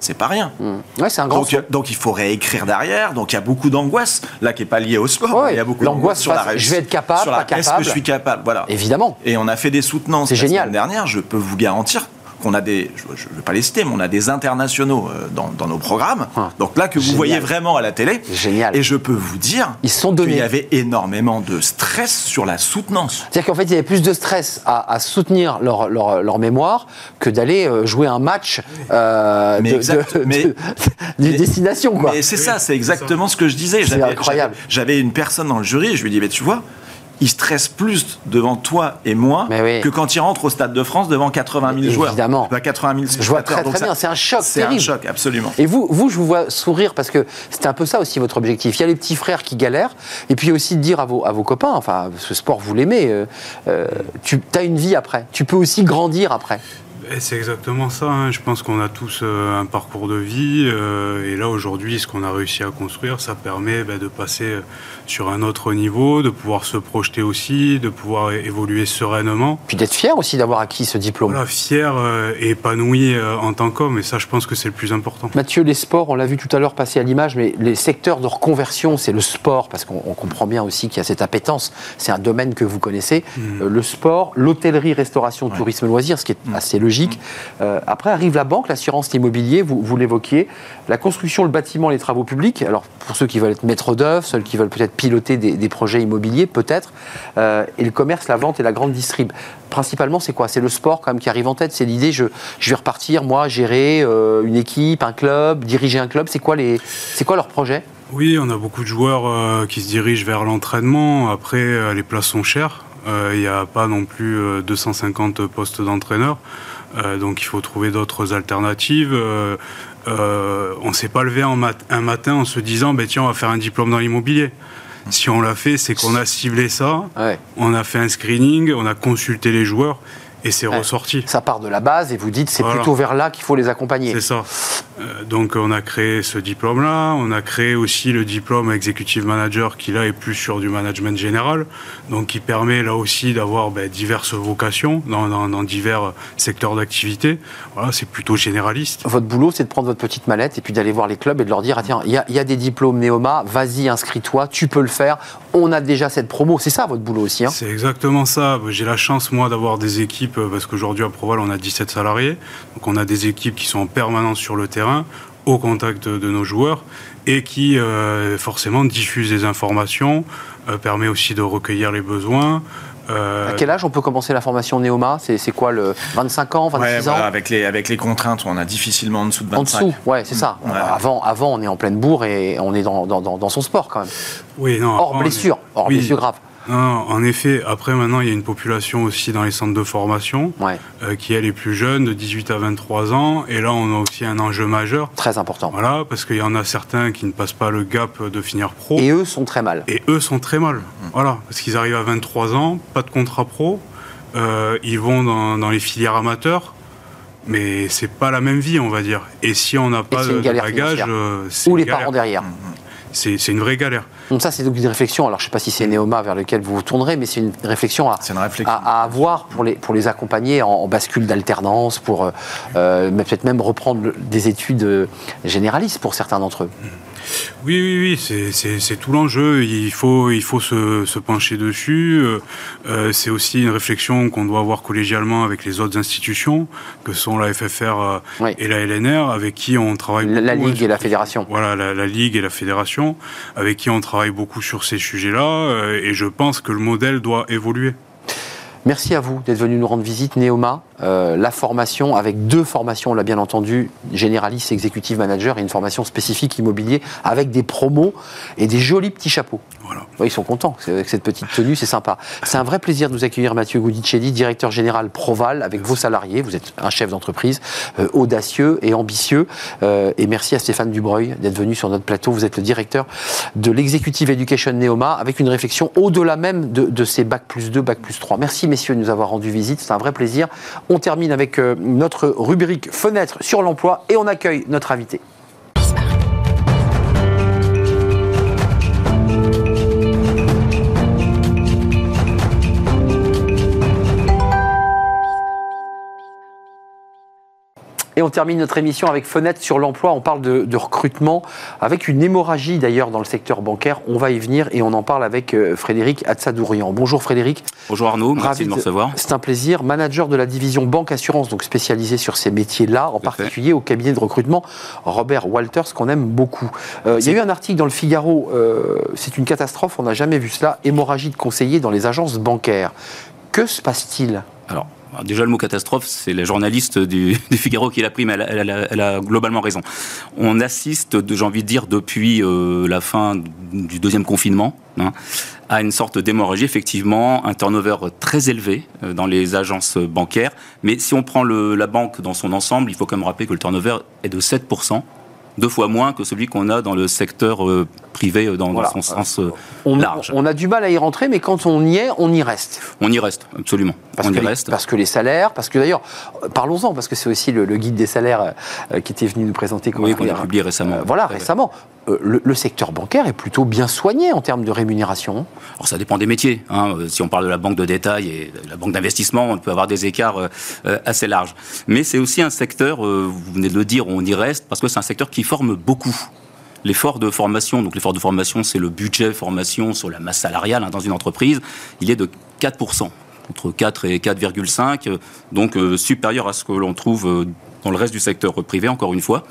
S5: C'est pas rien.
S1: Ouais, c'est un grand
S5: Donc, il faut réécrire derrière. Donc il y a beaucoup d'angoisse là qui est pas liée au sport.
S1: Ouais,
S5: il y a beaucoup d'angoisse sur la
S1: face, je
S5: réussite.
S1: vais être capable,
S5: sur la-
S1: pas
S5: Est-ce que je suis capable? Voilà.
S1: Évidemment.
S5: Et on a fait des soutenances
S1: C'est génial.
S5: dernière. Je peux vous garantir qu'on a des, je ne vais pas les citer, mais on a des internationaux euh, dans, dans nos programmes.
S1: Ah.
S5: Donc là que vous voyez vraiment à la télé.
S1: Génial.
S5: Et je peux vous dire
S1: Ils sont
S5: qu'il y avait énormément de stress sur la soutenance.
S1: C'est-à-dire qu'en fait, il y avait plus de stress à, à soutenir leur, leur, leur mémoire que d'aller euh, jouer un match euh,
S5: Mais
S1: de,
S5: exact,
S1: de-
S5: mais-
S1: de- d'une
S5: mais-
S1: destination. Quoi.
S5: Mais c'est ça, c'est exactement ce que je disais.
S1: C'est
S5: J'avais-
S1: incroyable.
S5: J'avais j'avais une personne dans le jury, je lui dis, mais tu vois, il stresse plus devant toi et moi
S1: oui.
S5: que quand il rentre au Stade de France devant 80 000 joueurs.
S1: Évidemment.
S5: Bah, 80 000
S1: Je vois très bien, c'est un choc
S5: C'est un choc, absolument.
S1: Et vous, vous, je vous vois sourire parce que c'était un peu ça aussi votre objectif. Il y a les petits frères qui galèrent, et puis aussi de dire à vos, à vos copains, enfin, ce sport, vous l'aimez, euh, euh, tu as une vie après. Tu peux aussi grandir après.
S4: Et C'est exactement ça. hein. Je pense qu'on a tous euh, un parcours de vie. euh, et là, aujourd'hui, ce qu'on a réussi à construire, ça permet ben, de passer euh, sur un autre niveau, de pouvoir se projeter aussi, de pouvoir évoluer sereinement.
S1: Puis d'être fier aussi d'avoir acquis ce diplôme.
S4: Voilà, fier euh, et épanoui en tant qu'homme. Et ça, je pense que c'est le plus important.
S1: Mathieu, les sports, on l'a vu tout à l'heure passer à l'image, mais les secteurs de reconversion, c'est le sport, parce qu'on on comprend bien aussi qu'il y a cette appétence. C'est un domaine que vous connaissez. Euh, le sport, l'hôtellerie, restauration, tourisme, loisirs, ce qui est assez logique. Euh, après arrive la banque, l'assurance, l'immobilier, vous, l'évoquiez, la construction, le bâtiment, les travaux publics. Alors pour ceux qui veulent être maîtres d'œuvre, ceux qui veulent peut-être piloter des, projets immobiliers, peut-être, euh, et le commerce, la vente et la grande distrib. Principalement, c'est quoi? C'est le sport quand même qui arrive en tête. C'est l'idée, je, vais repartir, moi, gérer euh, une équipe, un club, diriger un club. C'est quoi, les, c'est quoi leur projet?
S4: Oui, on a beaucoup de joueurs qui se dirigent vers l'entraînement. Après, les places sont chères. Il n'y a pas non plus euh, 250 postes d'entraîneur. Euh, donc il faut trouver d'autres alternatives. Euh, euh, on ne s'est pas levé en mat- un matin en se disant ben, tiens, on va faire un diplôme dans l'immobilier. Si on l'a fait, c'est qu'on a ciblé ça,
S1: Ouais.
S4: on a fait un screening, on a consulté les joueurs et c'est
S1: Ouais.
S4: ressorti.
S1: Ça part de la base et vous dites c'est
S4: Voilà.
S1: plutôt vers là qu'il faut les accompagner.
S4: C'est ça. Euh, donc on a créé ce diplôme-là, on a créé aussi le diplôme executive manager qui là est plus sur du management général, donc qui permet là aussi d'avoir ben, diverses vocations dans, divers secteurs d'activité. Voilà, c'est plutôt généraliste.
S1: Votre boulot, c'est de prendre votre petite mallette et puis d'aller voir les clubs et de leur dire ah, tiens, il y, a des diplômes Néoma, vas-y, inscris-toi, tu peux le faire. On a déjà cette promo. C'est ça votre boulot aussi. Hein?
S4: C'est exactement ça. J'ai la chance moi d'avoir des équipes parce qu'aujourd'hui à Proval on a 17 salariés, donc on a des équipes qui sont en permanence sur le terrain au contact de nos joueurs et qui euh, forcément diffuse des informations, euh, permet aussi de recueillir les besoins.
S1: Euh, à quel âge on peut commencer la formation Néoma C'est quoi le 25 ans, 26 ans?
S5: avec, les, avec les contraintes, on a difficilement en dessous de 25.
S1: En dessous, ouais, c'est ça. Avant, avant, on est en pleine bourre et on est dans, dans, dans son sport quand même.
S4: Oui, non.
S1: Hors blessure, hors blessure grave.
S4: Non, en effet, après maintenant, il y a une population aussi dans les centres de formation euh, qui, elle, est plus jeune, de 18 à 23 ans. Et là, on a aussi un enjeu majeur.
S1: Très important.
S4: Voilà, parce qu'il y en a certains qui ne passent pas le gap de finir pro.
S1: Et eux sont très mal.
S4: Et eux sont très mal. Mmh. Voilà, parce qu'ils arrivent à 23 ans, pas de contrat pro. Euh, ils vont dans, les filières amateurs mais c'est pas la même vie, on va dire. Et si on n'a pas de bagage,
S1: euh, Ou les parents derrière.
S4: C'est une vraie galère.
S1: Donc ça, c'est donc une réflexion. Alors, je ne sais pas si c'est Néoma vers lequel vous vous tournerez, mais c'est une réflexion à, à, avoir pour les, pour les accompagner en, bascule d'alternance, pour euh, euh, peut-être même reprendre des études euh, généralistes pour certains d'entre eux.
S4: Oui, oui, oui, c'est tout l'enjeu. Il faut, il faut se, se pencher dessus. Euh, euh, c'est aussi une réflexion qu'on doit avoir collégialement avec les autres institutions, que sont la FFR euh, et la LNR, avec qui on travaille
S1: la, La Ligue et la Fédération.
S4: Voilà, la, la, Ligue et la Fédération, avec qui on travaille beaucoup sur ces sujets-là. et je pense que le modèle doit évoluer.
S1: Merci à vous d'être venu nous rendre visite, Néoma. Euh, la formation, avec deux formations, on l'a bien entendu, généraliste, exécutive manager, et une formation spécifique immobilier, avec des promos et des jolis petits chapeaux. Voilà. ils sont contents avec cette petite tenue, c'est sympa. C'est un vrai plaisir de vous accueillir, Mathieu Goudicelli, directeur général Proval, avec vos salariés. Vous êtes un chef d'entreprise euh, audacieux et ambitieux. Euh, et merci à Stéphane Dubreuil d'être venu sur notre plateau. Vous êtes le directeur de l'Executive Education Neoma, avec une réflexion au-delà même de, de ces bac plus 2, bac plus 3. Merci, messieurs, de nous avoir rendu visite. C'est un vrai plaisir. On termine avec euh, notre rubrique fenêtre sur l'emploi et on accueille notre invité. Et on termine notre émission avec Fenêtre sur l'emploi. On parle de, recrutement avec une hémorragie d'ailleurs dans le secteur bancaire. On va y venir et on en parle avec euh, Frédéric Atsadourian. Bonjour Frédéric.
S6: Bonjour Arnaud, merci de me recevoir.
S1: C'est un plaisir. Manager de la division Banque Assurance, donc spécialisé sur ces métiers-là, en particulier au cabinet de recrutement Robert Walters, qu'on aime beaucoup. Euh, il y a eu un article dans le Figaro, euh, c'est une catastrophe, on n'a jamais vu cela, hémorragie de conseillers dans les agences bancaires. Que se passe-t-il?
S6: Alors, Déjà, le mot catastrophe, c'est la journaliste du, Figaro qui l'a pris, mais elle, a, globalement raison. On assiste, j'ai envie de dire, depuis euh, la fin du deuxième confinement, hein, à une sorte d'hémorragie, effectivement, un turnover très élevé euh, dans les agences bancaires. Mais si on prend la banque dans son ensemble, il faut quand même rappeler que le turnover est de 7% deux fois moins que celui qu'on a dans le secteur euh, privé euh, dans, son sens euh,
S1: on,
S6: large.
S1: On a du mal à y rentrer, mais quand on y est, on y reste.
S6: On y reste, absolument.
S1: Parce,
S6: on
S1: que,
S6: y reste.
S1: parce que les salaires, parce que d'ailleurs, parlons-en, parce que c'est aussi le, guide des salaires qui était venu nous présenter.
S6: Oui, qu'on a publié récemment.
S1: voilà, récemment. Le, secteur bancaire est plutôt bien soigné en termes de rémunération.
S6: Alors ça dépend des métiers. Hein. Si on parle de la banque de détail et de la banque d'investissement, on peut avoir des écarts assez larges. Mais c'est aussi un secteur, vous venez de le dire, on y reste, parce que c'est un secteur qui forme beaucoup. L'effort de formation, donc l'effort de formation, c'est le budget formation sur la masse salariale hein, dans une entreprise, il est de 4%, entre 4 et 4,5, donc euh, supérieur à ce que l'on trouve euh, dans le reste du secteur privé, encore une fois.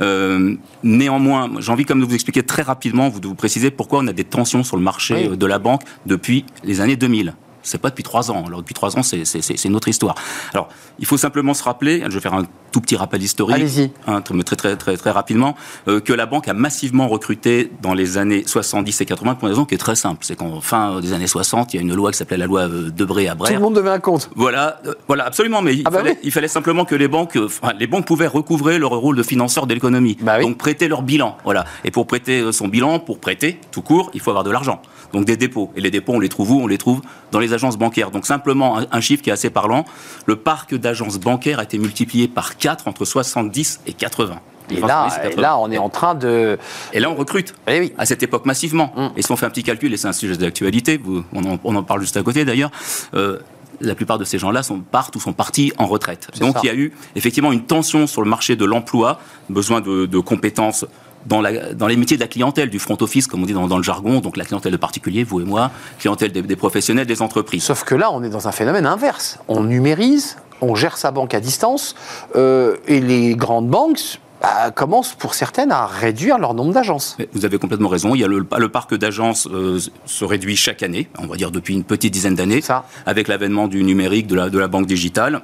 S6: Euh, néanmoins, j'ai envie comme de vous expliquer très rapidement, vous, de vous préciser pourquoi on a des tensions sur le marché de la banque depuis les années 2000 c'est pas depuis trois ans. Alors depuis trois ans, c'est une autre histoire. Alors, il faut simplement se rappeler, je vais faire un tout petit rappel historique, hein, très, très, très, très rapidement, euh, que la banque a massivement recruté dans les années 70 et 80 pour une raison qui est très simple. C'est qu'en fin des années 60, il y a une loi qui s'appelait la loi euh, Debré à Brère.
S1: Tout le monde devait un compte.
S6: Voilà, euh, voilà absolument. Mais il, ah bah fallait, il, fallait, simplement que les banques, les banques pouvaient recouvrer leur rôle de financeur de l'économie. Bah Donc prêter leur bilan. Voilà. Et pour prêter son bilan, pour prêter tout court, il faut avoir de l'argent. Donc des dépôts. Et les dépôts, on les trouve où? On les trouve dans les agences bancaires. Donc simplement un, chiffre qui est assez parlant. Le parc d'agences bancaires a été multiplié par 4 entre 70 et 80.
S1: Et là, là, on est en train de.
S6: Et là, on recrute.
S1: Eh oui.
S6: À cette époque, massivement. Mm. Et si on fait un petit calcul, et c'est un sujet d'actualité, on, on, en parle juste à côté d'ailleurs. Euh, la plupart de ces gens-là sont partent ou sont partis en retraite. Donc il y a eu effectivement une tension sur le marché de l'emploi, besoin de, compétences dans, la, dans, les métiers de la clientèle, du front office, comme on dit dans, le jargon, donc la clientèle de particuliers, vous et moi, clientèle des, professionnels, des entreprises.
S1: Sauf que là, on est dans un phénomène inverse. On numérise, on gère sa banque à distance, euh, et les grandes banques bah, commencent pour certaines à réduire leur nombre d'agences.
S6: Vous avez complètement raison. Il y a le, parc d'agences euh, se réduit chaque année, on va dire depuis une petite dizaine d'années, avec l'avènement du numérique, de la, de la banque digitale.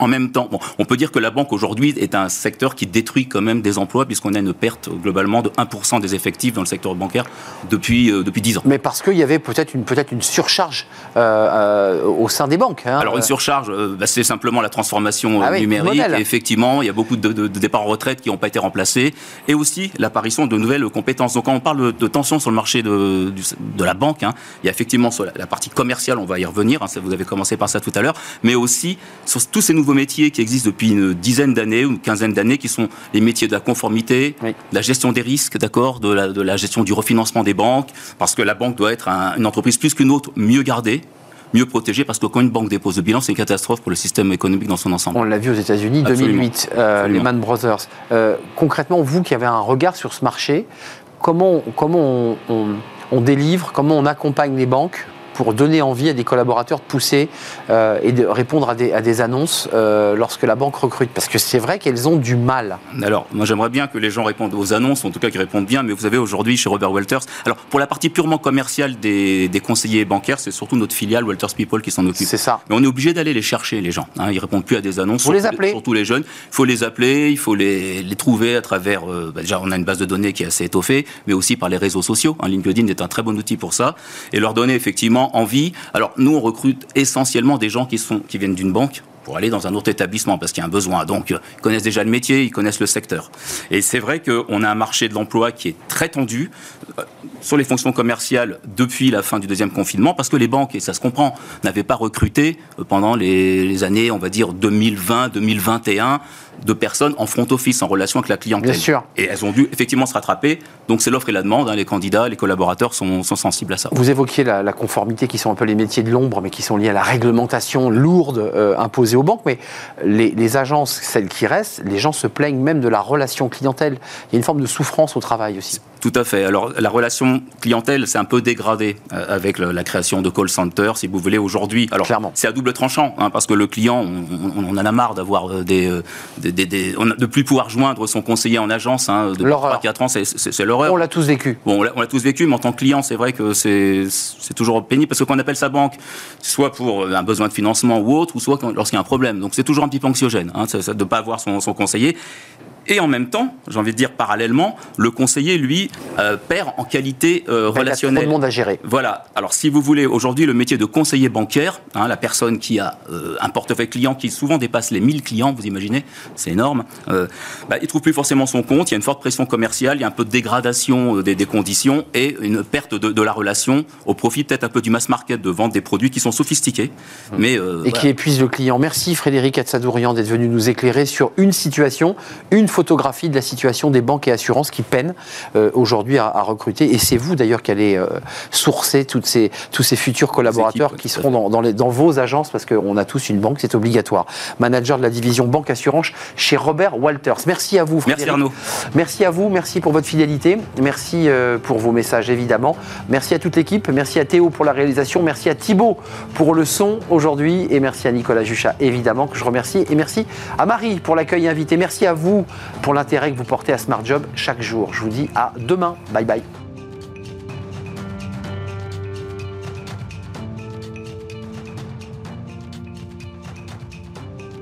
S6: En même temps, bon, on peut dire que la banque aujourd'hui est un secteur qui détruit quand même des emplois puisqu'on a une perte globalement de 1% des effectifs dans le secteur bancaire depuis, euh, depuis 10 ans.
S1: Mais parce qu'il y avait peut-être une, peut une surcharge euh, euh, au sein des banques.
S6: Hein. Alors une surcharge, bah, c'est simplement la transformation ah numérique. effectivement, il y a beaucoup de, départs en retraite qui n'ont pas été remplacés et aussi l'apparition de nouvelles compétences. Donc quand on parle de, tension sur le marché de, de la banque, hein, il y a effectivement sur la, partie commerciale, on va y revenir, hein, vous avez commencé par ça tout à l'heure, mais aussi sur tous ces nouveaux métiers qui existent depuis une dizaine d'années ou une quinzaine d'années, qui sont les métiers de la conformité, de la gestion des risques, d'accord, de la, gestion du refinancement des banques, parce que la banque doit être une entreprise plus qu'une autre mieux gardée mieux protégée parce que quand une banque dépose le bilan, c'est une catastrophe pour le système économique dans son ensemble.
S1: On l'a vu aux États-Unis, 2008, euh, Lehman Brothers. Euh, concrètement, vous qui avez un regard sur ce marché, comment, comment on délivre, comment on accompagne les banques pour donner envie à des collaborateurs de pousser euh, et de répondre à des, à des annonces euh, lorsque la banque recrute Parce que c'est vrai qu'elles ont du mal.
S6: Alors, moi j'aimerais bien que les gens répondent aux annonces, en tout cas qu'ils répondent bien, mais vous avez aujourd'hui chez Robert Walters, alors pour la partie purement commerciale des, des conseillers bancaires, c'est surtout notre filiale Walters People qui s'en occupe.
S1: C'est ça.
S6: Mais on est obligé d'aller les chercher, les gens. Hein, ils répondent plus à des annonces.
S1: Faut les appeler.
S6: Surtout les jeunes. Il faut les appeler, il faut les, les trouver à travers. Euh, bah, déjà, on a une base de données qui est assez étoffée, mais aussi par les réseaux sociaux. Hein, LinkedIn est un très bon outil pour ça. Et leur donner effectivement envie. Alors, nous, on recrute essentiellement des gens qui, sont, qui viennent d'une banque pour aller dans un autre établissement parce qu'il y a un besoin. Donc, ils connaissent déjà le métier, ils connaissent le secteur. Et c'est vrai qu'on a un marché de l'emploi qui est très tendu euh, sur les fonctions commerciales depuis la fin du deuxième confinement parce que les banques, et ça se comprend, n'avaient pas recruté euh, pendant les, années, on va dire, 2020, 2021 de personnes en front office, en relation avec la clientèle.
S1: Bien sûr.
S6: Et elles ont dû effectivement se rattraper. Donc c'est l'offre et la demande. Hein. les candidats, les collaborateurs sont, sensibles à ça.
S1: Vous évoquiez la, conformité qui sont un peu les métiers de l'ombre, mais qui sont liés à la réglementation lourde euh, imposée aux banques. Mais les, agences, celles qui restent, les gens se plaignent même de la relation clientèle. Il y a une forme de souffrance au travail aussi.
S6: Tout à fait. Alors la relation clientèle s'est un peu dégradée euh, avec la création de call centers, si vous voulez, aujourd'hui. Alors c'est à double tranchant, hein, parce que le client, on, en a marre d'avoir euh, des, des, des, de plus pouvoir joindre son conseiller en agence. Hein, 3-4 ans, c'est l'horreur.
S1: On l'a tous vécu.
S6: Bon, on l'a tous vécu, mais en tant que client, c'est vrai que c'est toujours pénible, parce que quand on appelle sa banque, soit pour un besoin de financement ou autre, ou soit lorsqu'il y a un problème. Donc c'est toujours un petit peu anxiogène hein, de ne pas avoir son, son conseiller. Et en même temps, j'ai envie de dire parallèlement, le conseiller, lui, euh, perd en qualité euh, relationnelle.
S1: Il y a trop monde à gérer.
S6: Voilà. Alors, si vous voulez, aujourd'hui, le métier de conseiller bancaire, hein, la personne qui a euh, un portefeuille client qui souvent dépasse les 1000 clients, vous imaginez, c'est énorme, bah, il trouve plus forcément son compte, il y a une forte pression commerciale, il y a un peu de dégradation des, conditions et une perte de, la relation au profit peut-être un peu du mass market de vendre des produits qui sont sophistiqués.
S1: Mmh. Mais, et qui épuisent le client. Merci Frédéric Atsadourian d'être venu nous éclairer sur une situation, une photographie de la situation des banques et assurances qui peinent euh, aujourd'hui à, recruter. Et c'est vous d'ailleurs qui allez euh, sourcer toutes ces, tous ces futurs collaborateurs qui seront dans, dans, les, dans, vos agences parce qu'on a tous une banque, c'est obligatoire. Manager de la division banque assurance chez Robert Walters. Merci à vous.
S6: Frédéric. Merci Arnaud.
S1: Merci à vous, merci pour votre fidélité, merci euh, pour vos messages évidemment. Merci à toute l'équipe, merci à Théo pour la réalisation, merci à Thibaut pour le son aujourd'hui et merci à Nicolas Juchat évidemment que je remercie et merci à Marie pour l'accueil invité. Merci à vous pour l'intérêt que vous portez à Smart Job chaque jour. Je vous dis à demain. Bye bye.